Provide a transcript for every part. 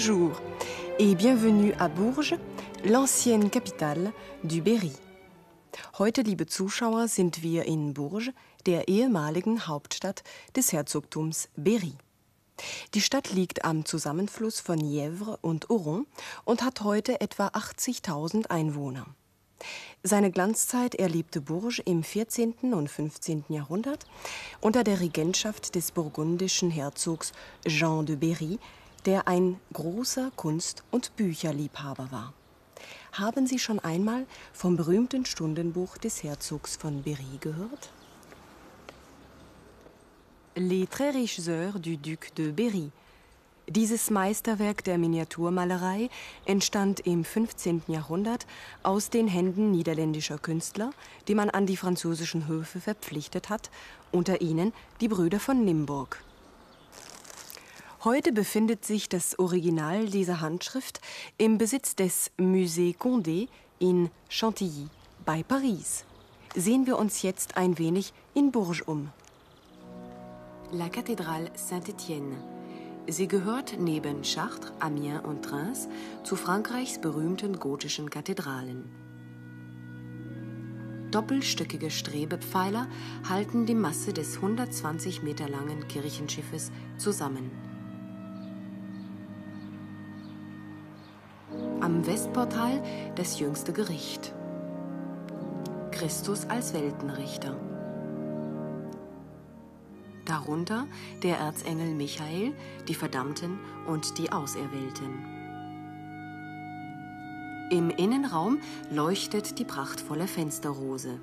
Bonjour et bienvenue à Bourges, l'ancienne capitale du Berry. Heute, liebe Zuschauer, sind wir in Bourges, der ehemaligen Hauptstadt des Herzogtums Berry. Die Stadt liegt am Zusammenfluss von Yèvre und Oron und hat heute etwa 80.000 Einwohner. Seine Glanzzeit erlebte Bourges im 14. und 15. Jahrhundert unter der Regentschaft des burgundischen Herzogs Jean de Berry, der ein großer Kunst- und Bücherliebhaber war. Haben Sie schon einmal vom berühmten Stundenbuch des Herzogs von Berry gehört? Les très riches heures du Duc de Berry. Dieses Meisterwerk der Miniaturmalerei entstand im 15. Jahrhundert aus den Händen niederländischer Künstler, die man an die französischen Höfe verpflichtet hat, unter ihnen die Brüder von Limburg. Heute befindet sich das Original dieser Handschrift im Besitz des Musée Condé in Chantilly bei Paris. Sehen wir uns jetzt ein wenig in Bourges um. La Cathédrale Saint-Étienne. Sie gehört neben Chartres, Amiens und Reims zu Frankreichs berühmten gotischen Kathedralen. Doppelstöckige Strebepfeiler halten die Masse des 120 Meter langen Kirchenschiffes zusammen. Am Westportal das jüngste Gericht. Christus als Weltenrichter. Darunter der Erzengel Michael, die Verdammten und die Auserwählten. Im Innenraum leuchtet die prachtvolle Fensterrose.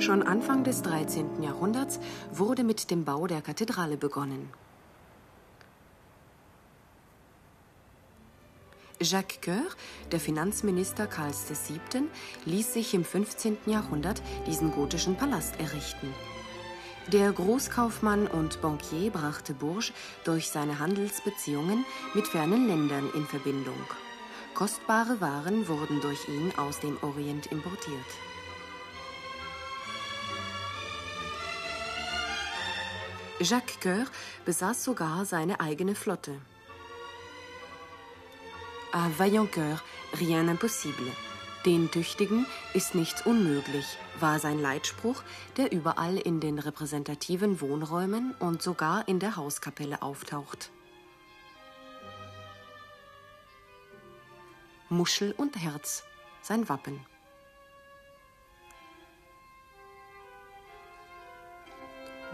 Schon Anfang des 13. Jahrhunderts wurde mit dem Bau der Kathedrale begonnen. Jacques Coeur, der Finanzminister Karls VII., ließ sich im 15. Jahrhundert diesen gotischen Palast errichten. Der Großkaufmann und Bankier brachte Bourges durch seine Handelsbeziehungen mit fernen Ländern in Verbindung. Kostbare Waren wurden durch ihn aus dem Orient importiert. Jacques Coeur besaß sogar seine eigene Flotte. À vaillant cœur, rien impossible. Den Tüchtigen ist nichts unmöglich, war sein Leitspruch, der überall in den repräsentativen Wohnräumen und sogar in der Hauskapelle auftaucht. Muschel und Herz, sein Wappen.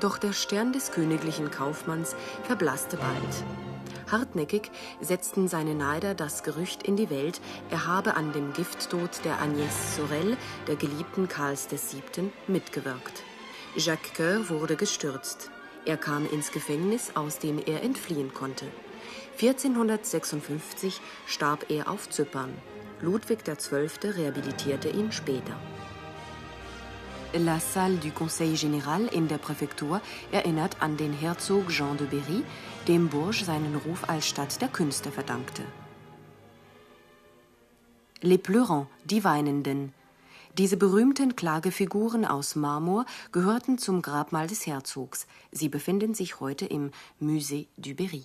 Doch der Stern des königlichen Kaufmanns verblasste bald. Hartnäckig setzten seine Neider das Gerücht in die Welt, er habe an dem Gifttod der Agnès Sorel, der Geliebten Karls VII., mitgewirkt. Jacques Coeur wurde gestürzt. Er kam ins Gefängnis, aus dem er entfliehen konnte. 1456 starb er auf Zypern. Ludwig XII. rehabilitierte ihn später. La Salle du Conseil Général in der Präfektur erinnert an den Herzog Jean de Berry, dem Bourges seinen Ruf als Stadt der Künste verdankte. Les Pleurants, die Weinenden. Diese berühmten Klagefiguren aus Marmor gehörten zum Grabmal des Herzogs. Sie befinden sich heute im Musée du Berry.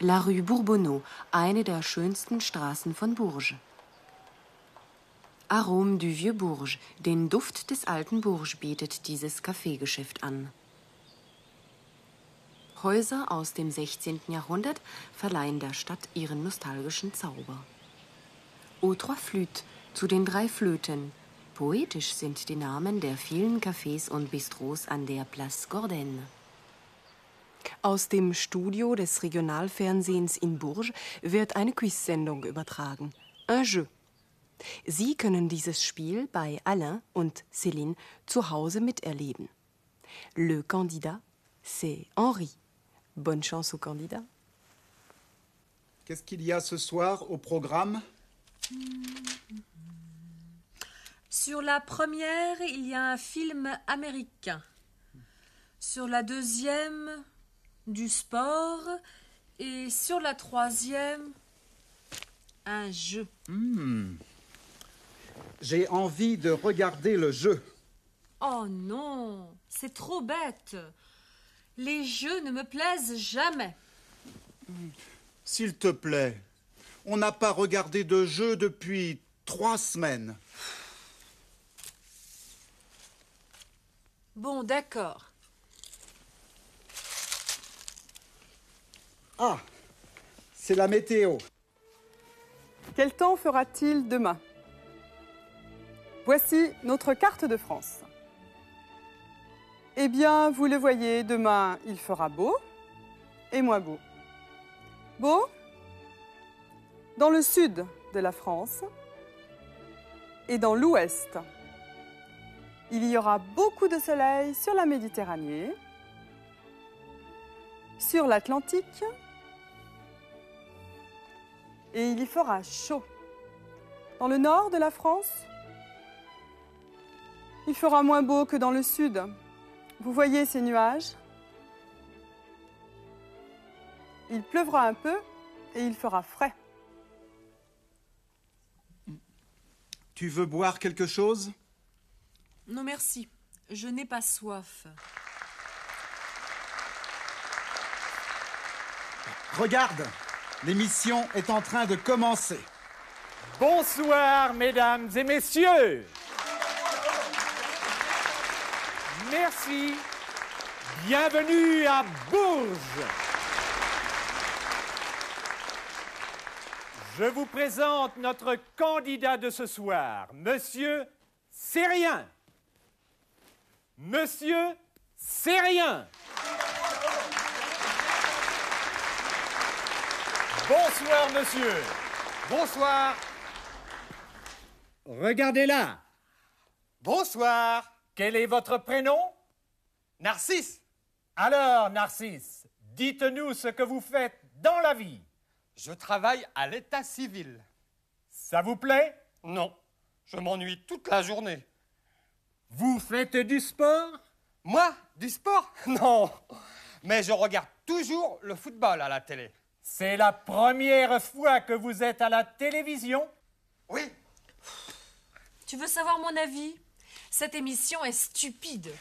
La Rue Bourbonneau, eine der schönsten Straßen von Bourges. Arôme du Vieux Bourges, den Duft des alten Bourges bietet dieses Kaffeegeschäft an. Häuser aus dem 16. Jahrhundert verleihen der Stadt ihren nostalgischen Zauber. Aux Trois Flûtes, zu den drei Flöten. Poetisch sind die Namen der vielen Cafés und Bistros an der Place Gordenne. Aus dem Studio des Regionalfernsehens in Bourges wird eine Quiz-Sendung übertragen. Un jeu. Sie können dieses Spiel bei Alain und Céline zu Hause miterleben. Le candidat, c'est Henri. Bonne chance au candidat. Qu'est-ce qu'il y a ce soir au programme? Sur la première, il y a un film américain. Sur la deuxième, du sport. Et sur la troisième, un jeu. Hmm. J'ai envie de regarder le jeu. Oh non, c'est trop bête. Les jeux ne me plaisent jamais. S'il te plaît, on n'a pas regardé de jeu depuis trois semaines. Bon, d'accord. Ah, c'est la météo. Quel temps fera-t-il demain? Voici notre carte de France. Eh bien, vous le voyez, demain, il fera beau et moins beau. Beau dans le sud de la France et dans l'ouest. Il y aura beaucoup de soleil sur la Méditerranée, sur l'Atlantique et il y fera chaud. Dans le nord de la France, il fera moins beau que dans le sud. Vous voyez ces nuages? Il pleuvra un peu et il fera frais. Tu veux boire quelque chose? Non, merci. Je n'ai pas soif. Regarde, l'émission est en train de commencer. Bonsoir, mesdames et messieurs. Merci. Bienvenue à Bourges. Je vous présente notre candidat de ce soir, Monsieur Sérien. Monsieur Sérien. Bonsoir, monsieur. Bonsoir. Regardez là. Bonsoir. Quel est votre prénom? Narcisse. Alors, Narcisse, dites-nous ce que vous faites dans la vie. Je travaille à l'état civil. Ça vous plaît? Non, je m'ennuie toute la journée. Vous faites du sport? Moi, du sport? Non, mais je regarde toujours le football à la télé. C'est la première fois que vous êtes à la télévision? Oui, Tu veux savoir mon avis? Cette émission est stupide.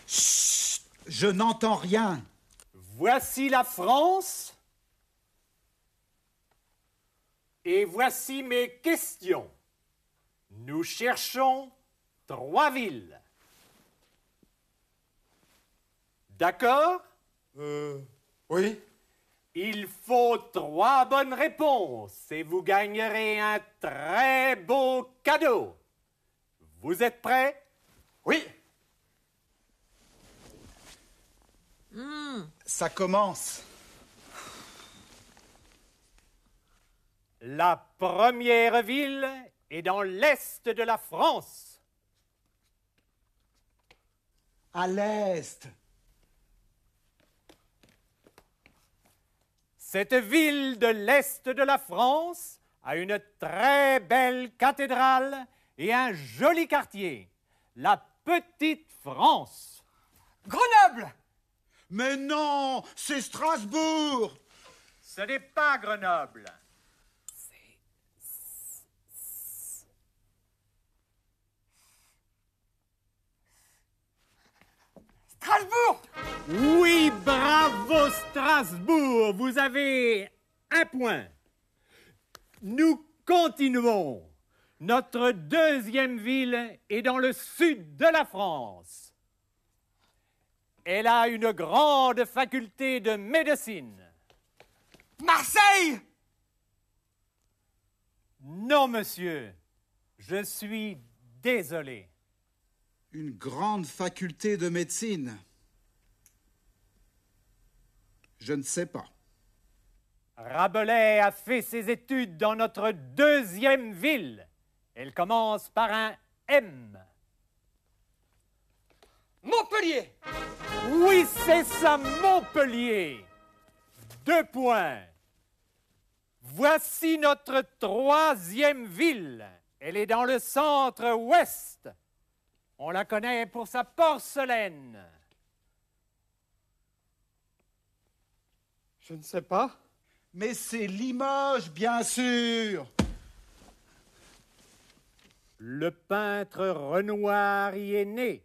Je n'entends rien. Voici la France. Et voici mes questions. Nous cherchons trois villes. D'accord? Euh, oui. Il faut trois bonnes réponses et vous gagnerez un très beau cadeau. Vous êtes prêts? Oui, Ça commence. La première ville est dans l'est de la France. À l'est. Cette ville de l'Est de la France a une très belle cathédrale et un joli quartier, la Petite France. Grenoble Mais non, c'est Strasbourg. Ce n'est pas Grenoble. Strasbourg Oui, bravo Strasbourg, vous avez un point. Nous continuons. Notre deuxième ville est dans le sud de la France. Elle a une grande faculté de médecine. Marseille Non, monsieur, je suis désolé. Une grande faculté de médecine. Je ne sais pas. Rabelais a fait ses études dans notre deuxième ville. Elle commence par un M. Montpellier Oui, c'est ça, Montpellier. Deux points. Voici notre troisième ville. Elle est dans le centre-ouest. On la connaît pour sa porcelaine. Je ne sais pas. Mais c'est Limoges, bien sûr. Le peintre Renoir y est né.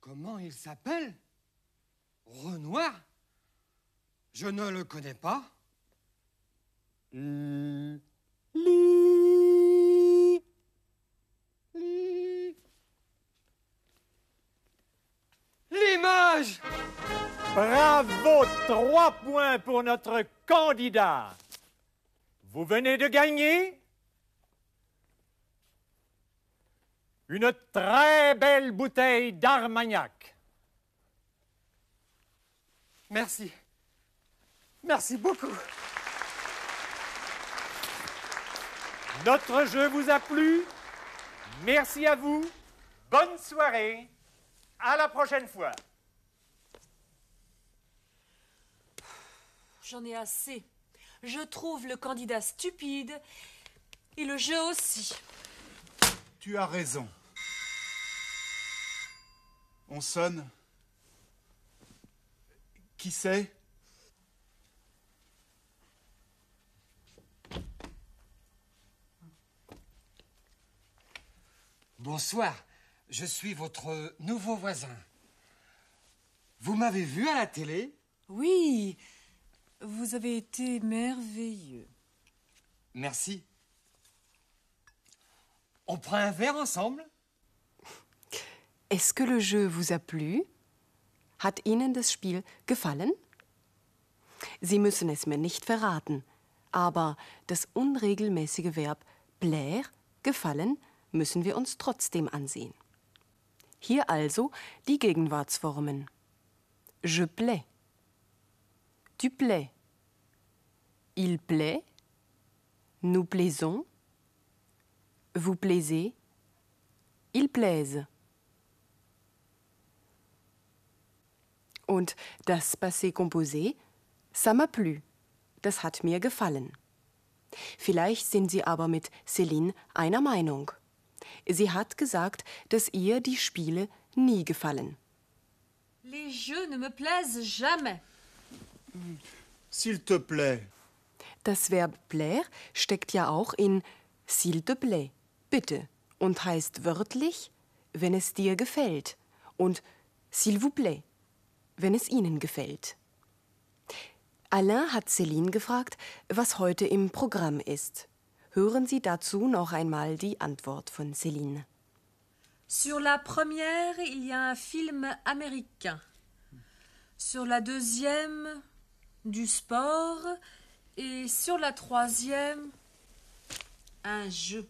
Comment il s'appelle? Renoir? Je ne le connais pas. L- Li. Li. L'image Bravo, trois points pour notre candidat. Vous venez de gagner une très belle bouteille d'Armagnac. Merci. Merci beaucoup. Notre jeu vous a plu Merci à vous. Bonne soirée. À la prochaine fois. J'en ai assez. Je trouve le candidat stupide et le jeu aussi. Tu as raison. On sonne. Qui c'est? Bonsoir, je suis votre nouveau voisin. Vous m'avez vu à la télé? Oui, vous avez été merveilleux. Merci. On prend un verre ensemble Est-ce que le jeu vous a plu? Hat Ihnen das Spiel gefallen? Sie müssen es mir nicht verraten, aber das unregelmäßige Verb plaire, gefallen, müssen wir uns trotzdem ansehen. Hier also die Gegenwartsformen. Je plais. Tu plais. Il plaît. Nous plaisons. Vous plaisez. Ils plaisent. Und das Passé composé, ça m'a plu. Das hat mir gefallen. Vielleicht sind Sie aber mit Céline einer Meinung. Sie hat gesagt, dass ihr die Spiele nie gefallen. Les jeux ne me plaisent jamais. S'il te plaît. Das Verb plaire steckt ja auch in s'il te plaît, bitte, und heißt wörtlich, wenn es dir gefällt, und s'il vous plaît, wenn es Ihnen gefällt. Alain hat Céline gefragt, was heute im Programm ist. Hören Sie dazu noch einmal die Antwort von Céline. Sur la première, il y a un film américain. Sur la deuxième, du sport. Et sur la troisième, un jeu.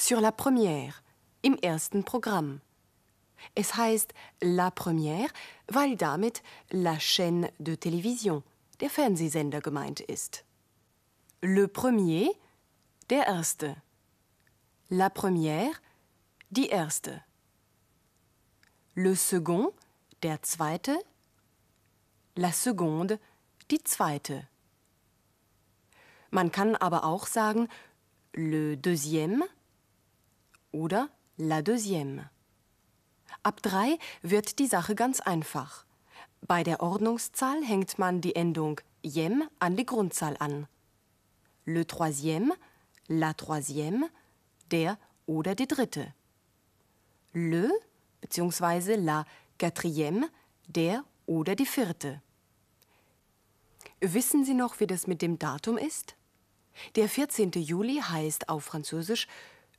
Sur la première, im ersten Programm. Es heißt La Première, weil damit La Chaîne de Télévision, der Fernsehsender gemeint ist. Le Premier, der Erste. La Première, die Erste. Le Second, der Zweite. La Seconde, die Zweite. Man kann aber auch sagen Le Deuxième oder La Deuxième. Ab drei wird die Sache ganz einfach. Bei der Ordnungszahl hängt man die Endung jem an die Grundzahl an. Le troisième, la troisième, der oder die dritte. Le bzw. la quatrième, der oder die vierte. Wissen Sie noch, wie das mit dem Datum ist? Der 14. Juli heißt auf Französisch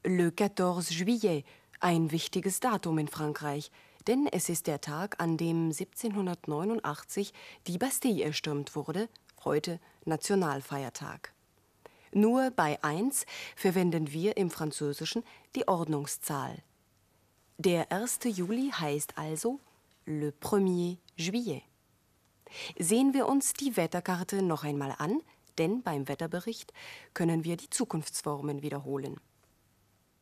Le 14 Juillet, ein wichtiges Datum in Frankreich, denn es ist der Tag, an dem 1789 die Bastille erstürmt wurde, heute Nationalfeiertag. Nur bei 1 verwenden wir im Französischen die Ordnungszahl. Der 1. Juli heißt also Le 1er Juillet. Sehen wir uns die Wetterkarte noch einmal an, denn beim Wetterbericht können wir die Zukunftsformen wiederholen.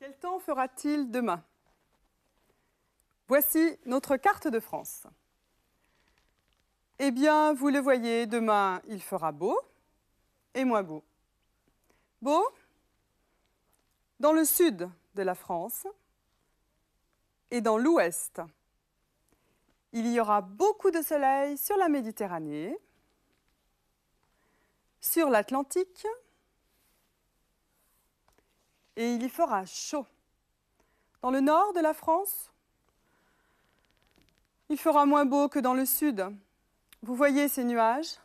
Quel temps fera-t-il demain? Voici notre carte de France. Eh bien, vous le voyez, demain, il fera beau et moins beau. Beau dans le sud de la France et dans l'ouest. Il y aura beaucoup de soleil sur la Méditerranée, sur l'Atlantique, et il y fera chaud. Dans le nord de la France, il fera moins beau que dans le sud, Vous voyez ces nuages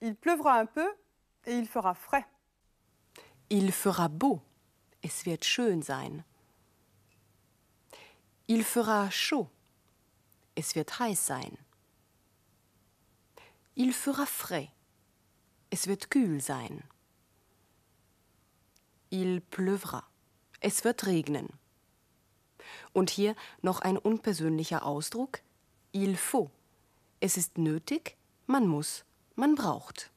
Il pleuvra un peu et il fera frais. Il fera beau. Es wird schön sein. Il fera chaud. Es wird heiß sein. Il fera frais. Es wird kühl sein. Il pleuvra. Es wird regnen. Und hier noch ein unpersönlicher Ausdruck. Il faut. Es ist nötig, man muss, man braucht.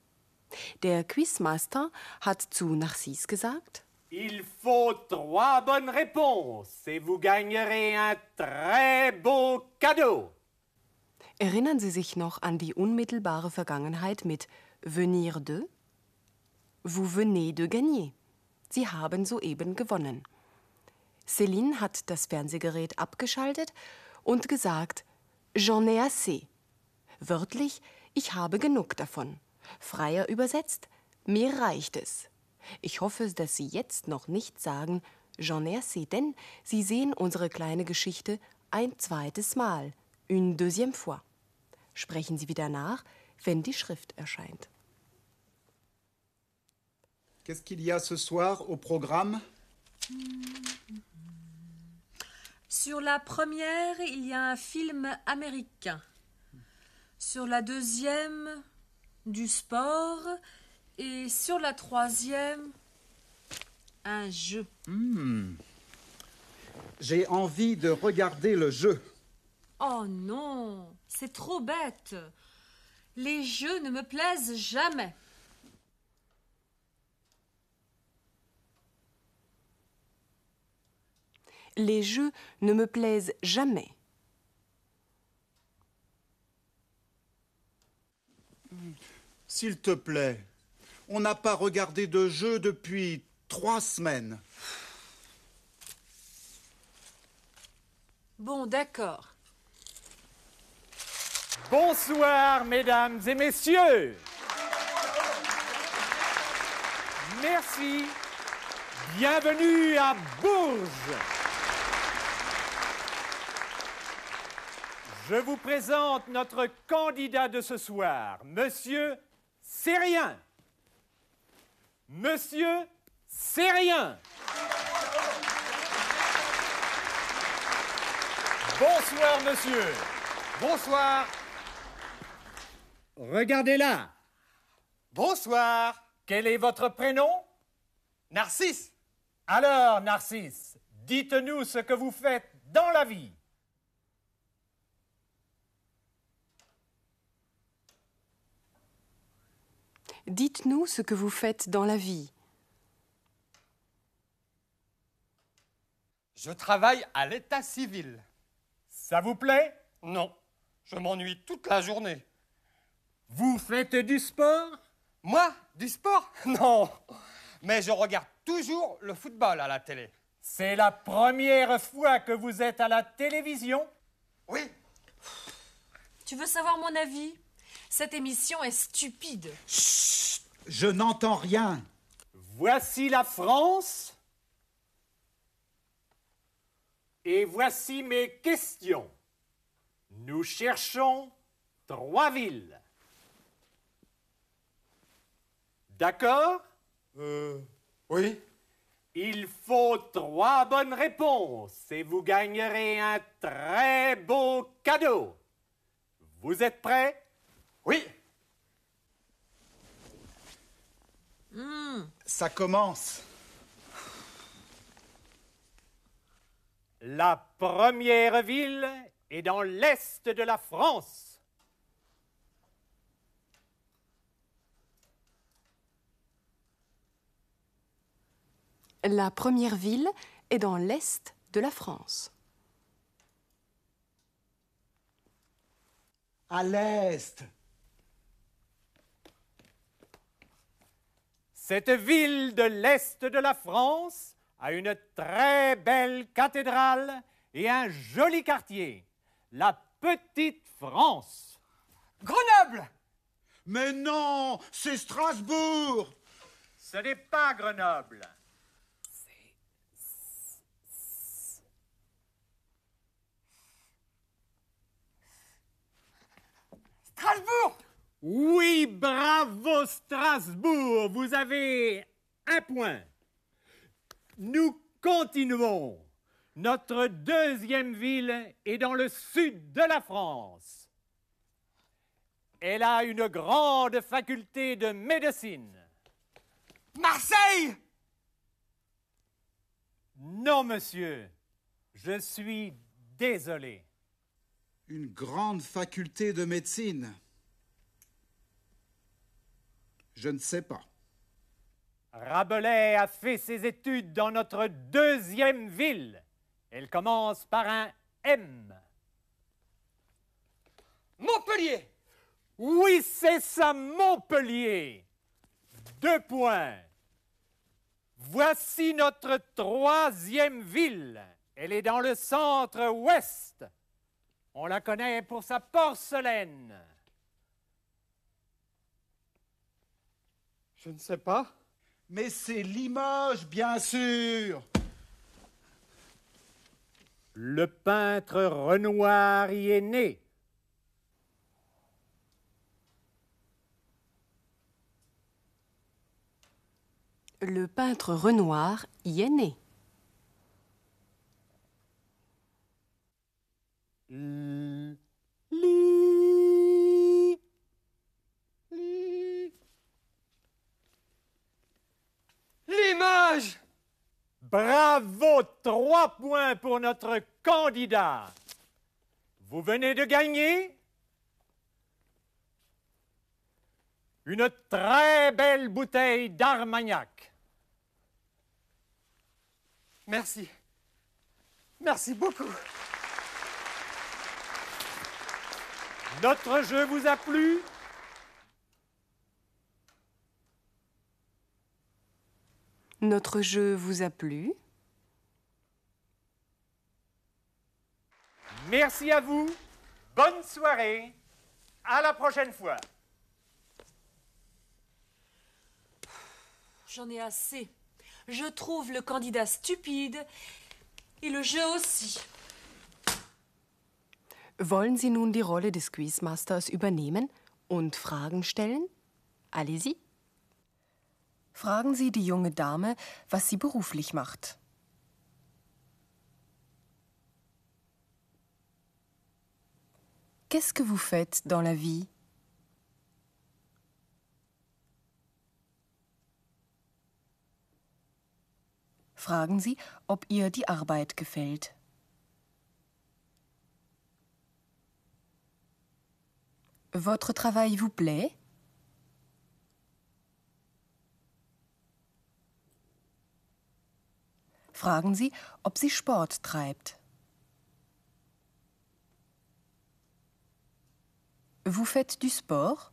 Der Quizmaster hat zu Narcisse gesagt, Il faut trois bonnes réponses et vous gagnerez un très beau cadeau. Erinnern Sie sich noch an die unmittelbare Vergangenheit mit venir de? Vous venez de gagner. Sie haben soeben gewonnen. Céline hat das Fernsehgerät abgeschaltet und gesagt, J'en ai assez. Wörtlich, ich habe genug davon. Freier übersetzt, mir reicht es. Ich hoffe, dass Sie jetzt noch nicht sagen, J'en ai assez, denn Sie sehen unsere kleine Geschichte ein zweites Mal, une deuxième fois. Sprechen Sie wieder nach, wenn die Schrift erscheint. Qu'est-ce qu'il y a ce soir au programme Sur la première, il y a un film américain. Sur la deuxième, du sport. Et sur la troisième, un jeu. J'ai envie de regarder le jeu. Oh non, c'est trop bête. Les jeux ne me plaisent jamais. Les jeux ne me plaisent jamais. S'il te plaît, on n'a pas regardé de jeu depuis trois semaines. Bon, d'accord. Bonsoir, mesdames et messieurs. Merci. Bienvenue à Bourges. Je vous présente notre candidat de ce soir, Monsieur Sérien. Monsieur Sérien. Bonsoir, monsieur. Bonsoir. Regardez là. Bonsoir. Quel est votre prénom? Narcisse. Alors, Narcisse, dites-nous ce que vous faites dans la vie. Dites-nous ce que vous faites dans la vie. Je travaille à l'état civil. Ça vous plaît? Non, je m'ennuie toute la journée. Vous faites du sport? Moi, du sport? Non. Mais je regarde toujours le football à la télé. C'est la première fois que vous êtes à la télévision? Oui. Tu veux savoir mon avis? Cette émission est stupide. Je n'entends rien. Voici la France. Et voici mes questions. Nous cherchons trois villes. D'accord? Euh. Oui. Il faut trois bonnes réponses et vous gagnerez un très beau cadeau. Vous êtes prêts? Oui. Ça commence. La première ville est dans l'est de la France. La première ville est dans l'est de la France. À l'est. Cette ville de l'est de la France a une très belle cathédrale et un joli quartier, la Petite France. Grenoble. Mais non, c'est Strasbourg. Ce n'est pas Grenoble. Oui, bravo Strasbourg, vous avez un point. Nous continuons. Notre deuxième ville est dans le sud de la France. Elle a une grande faculté de médecine. Marseille Non, monsieur, je suis désolé. Une grande faculté de médecine. Je ne sais pas. Rabelais a fait ses études dans notre deuxième ville. Elle commence par un M. Montpellier Oui, c'est ça, Montpellier. Deux points. Voici notre troisième ville. Elle est dans le centre-ouest. On la connaît pour sa porcelaine. Je ne sais pas. Mais c'est Limoges, bien sûr. Le peintre Renoir y est né. Le peintre Renoir y est né. L- 100 points pour notre candidat. Vous venez de gagner une très belle bouteille d'Armagnac. Merci. Merci beaucoup. Notre jeu vous a plu? Notre jeu vous a plu? Merci à vous. Bonne soirée. À la prochaine fois. J'en ai assez. Je trouve le candidat stupide et le jeu aussi. Wollen Sie nun die Rolle des Quizmasters übernehmen und Fragen stellen? Allez-y. Fragen Sie die junge Dame, was sie beruflich macht. Qu'est-ce que vous faites dans la vie Fragen Sie, ob ihr die Arbeit gefällt. Votre travail vous plaît Fragen Sie, ob sie Sport treibt. Vous faites du sport?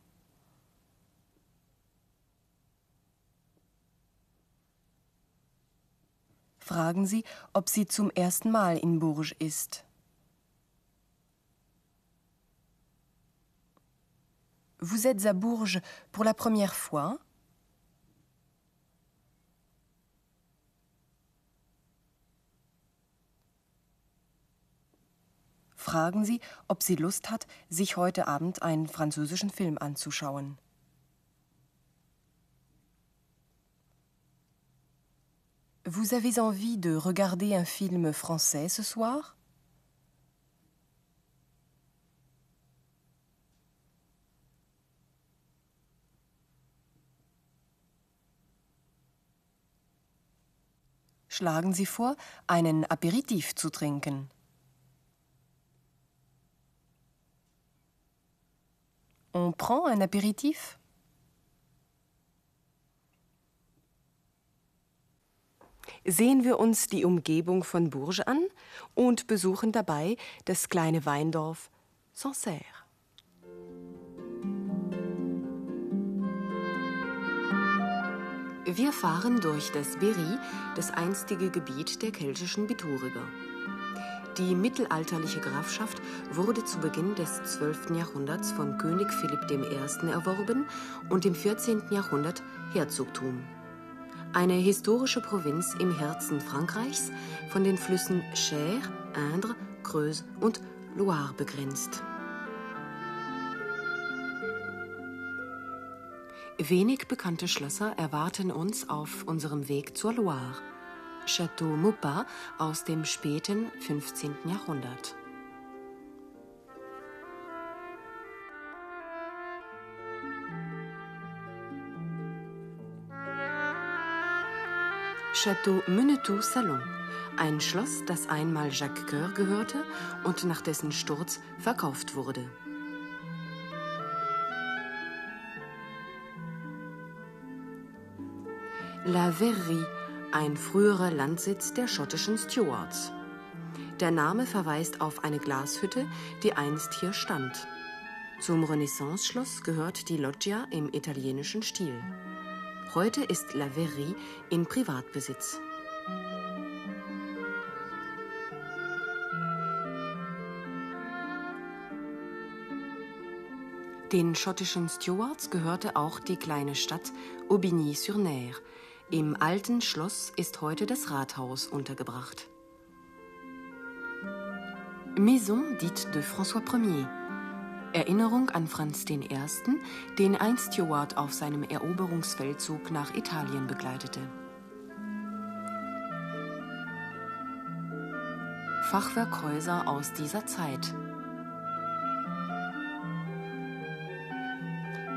Fragen Sie, ob sie zum ersten Mal in Bourges ist. Vous êtes à Bourges pour la première fois? Fragen Sie, ob sie Lust hat, sich heute Abend einen französischen Film anzuschauen. Vous avez envie de regarder un film français ce soir Schlagen Sie vor, einen Aperitif zu trinken. On prend un apéritif Sehen wir uns die Umgebung von Bourges an und besuchen dabei das kleine Weindorf Sancerre. Wir fahren durch das Berry, das einstige Gebiet der keltischen Bituriger. Die mittelalterliche Grafschaft wurde zu Beginn des 12. Jahrhunderts von König Philipp I. erworben und im 14. Jahrhundert Herzogtum. Eine historische Provinz im Herzen Frankreichs, von den Flüssen Cher, Indre, Creuse und Loire begrenzt. Wenig bekannte Schlösser erwarten uns auf unserem Weg zur Loire. Château Maupas aus dem späten 15. Jahrhundert. Château Menetou Salon, ein Schloss, das einmal Jacques Coeur gehörte und nach dessen Sturz verkauft wurde. La Verrerie, ein früherer Landsitz der schottischen Stewards. Der Name verweist auf eine Glashütte, die einst hier stand. Zum Renaissance-Schloss gehört die Loggia im italienischen Stil. Heute ist La Verrerie in Privatbesitz. Den schottischen Stewards gehörte auch die kleine Stadt Aubigny-sur-Ner. Im alten Schloss ist heute das Rathaus untergebracht. Maison dite de François Ier. Erinnerung an Franz I., den ein Steward auf seinem Eroberungsfeldzug nach Italien begleitete. Fachwerkhäuser aus dieser Zeit.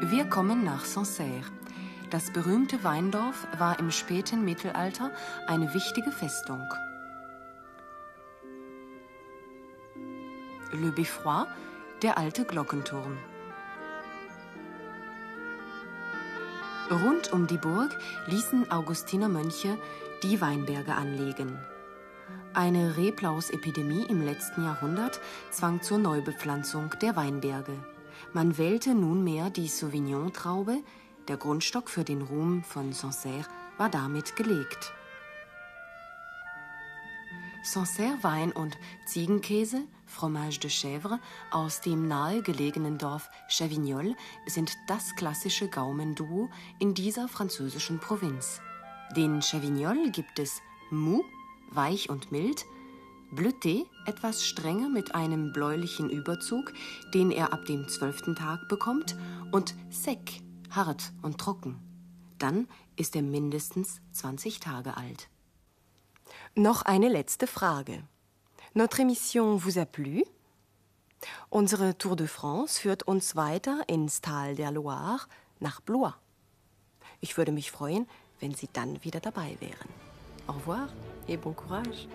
Wir kommen nach Sancerre. Das berühmte Weindorf war im späten Mittelalter eine wichtige Festung. Le Beffroi, der alte Glockenturm. Rund um die Burg ließen Augustinermönche die Weinberge anlegen. Eine Reblausepidemie im letzten Jahrhundert zwang zur Neubepflanzung der Weinberge. Man wählte nunmehr die Sauvignon-Traube, der Grundstock für den Ruhm von Sancerre war damit gelegt. Sancerre Wein und Ziegenkäse, Fromage de Chèvre, aus dem nahegelegenen Dorf Chavignol sind das klassische Gaumenduo in dieser französischen Provinz. Den Chavignol gibt es mou, weich und mild, Bleuté, etwas strenger mit einem bläulichen Überzug, den er ab dem zwölften Tag bekommt, und sec, hart und trocken. Dann ist er mindestens 20 Tage alt. Noch eine letzte Frage. Notre émission vous a plu? Unsere Tour de France führt uns weiter ins Tal der Loire nach Blois. Ich würde mich freuen, wenn Sie dann wieder dabei wären. Au revoir et bon courage.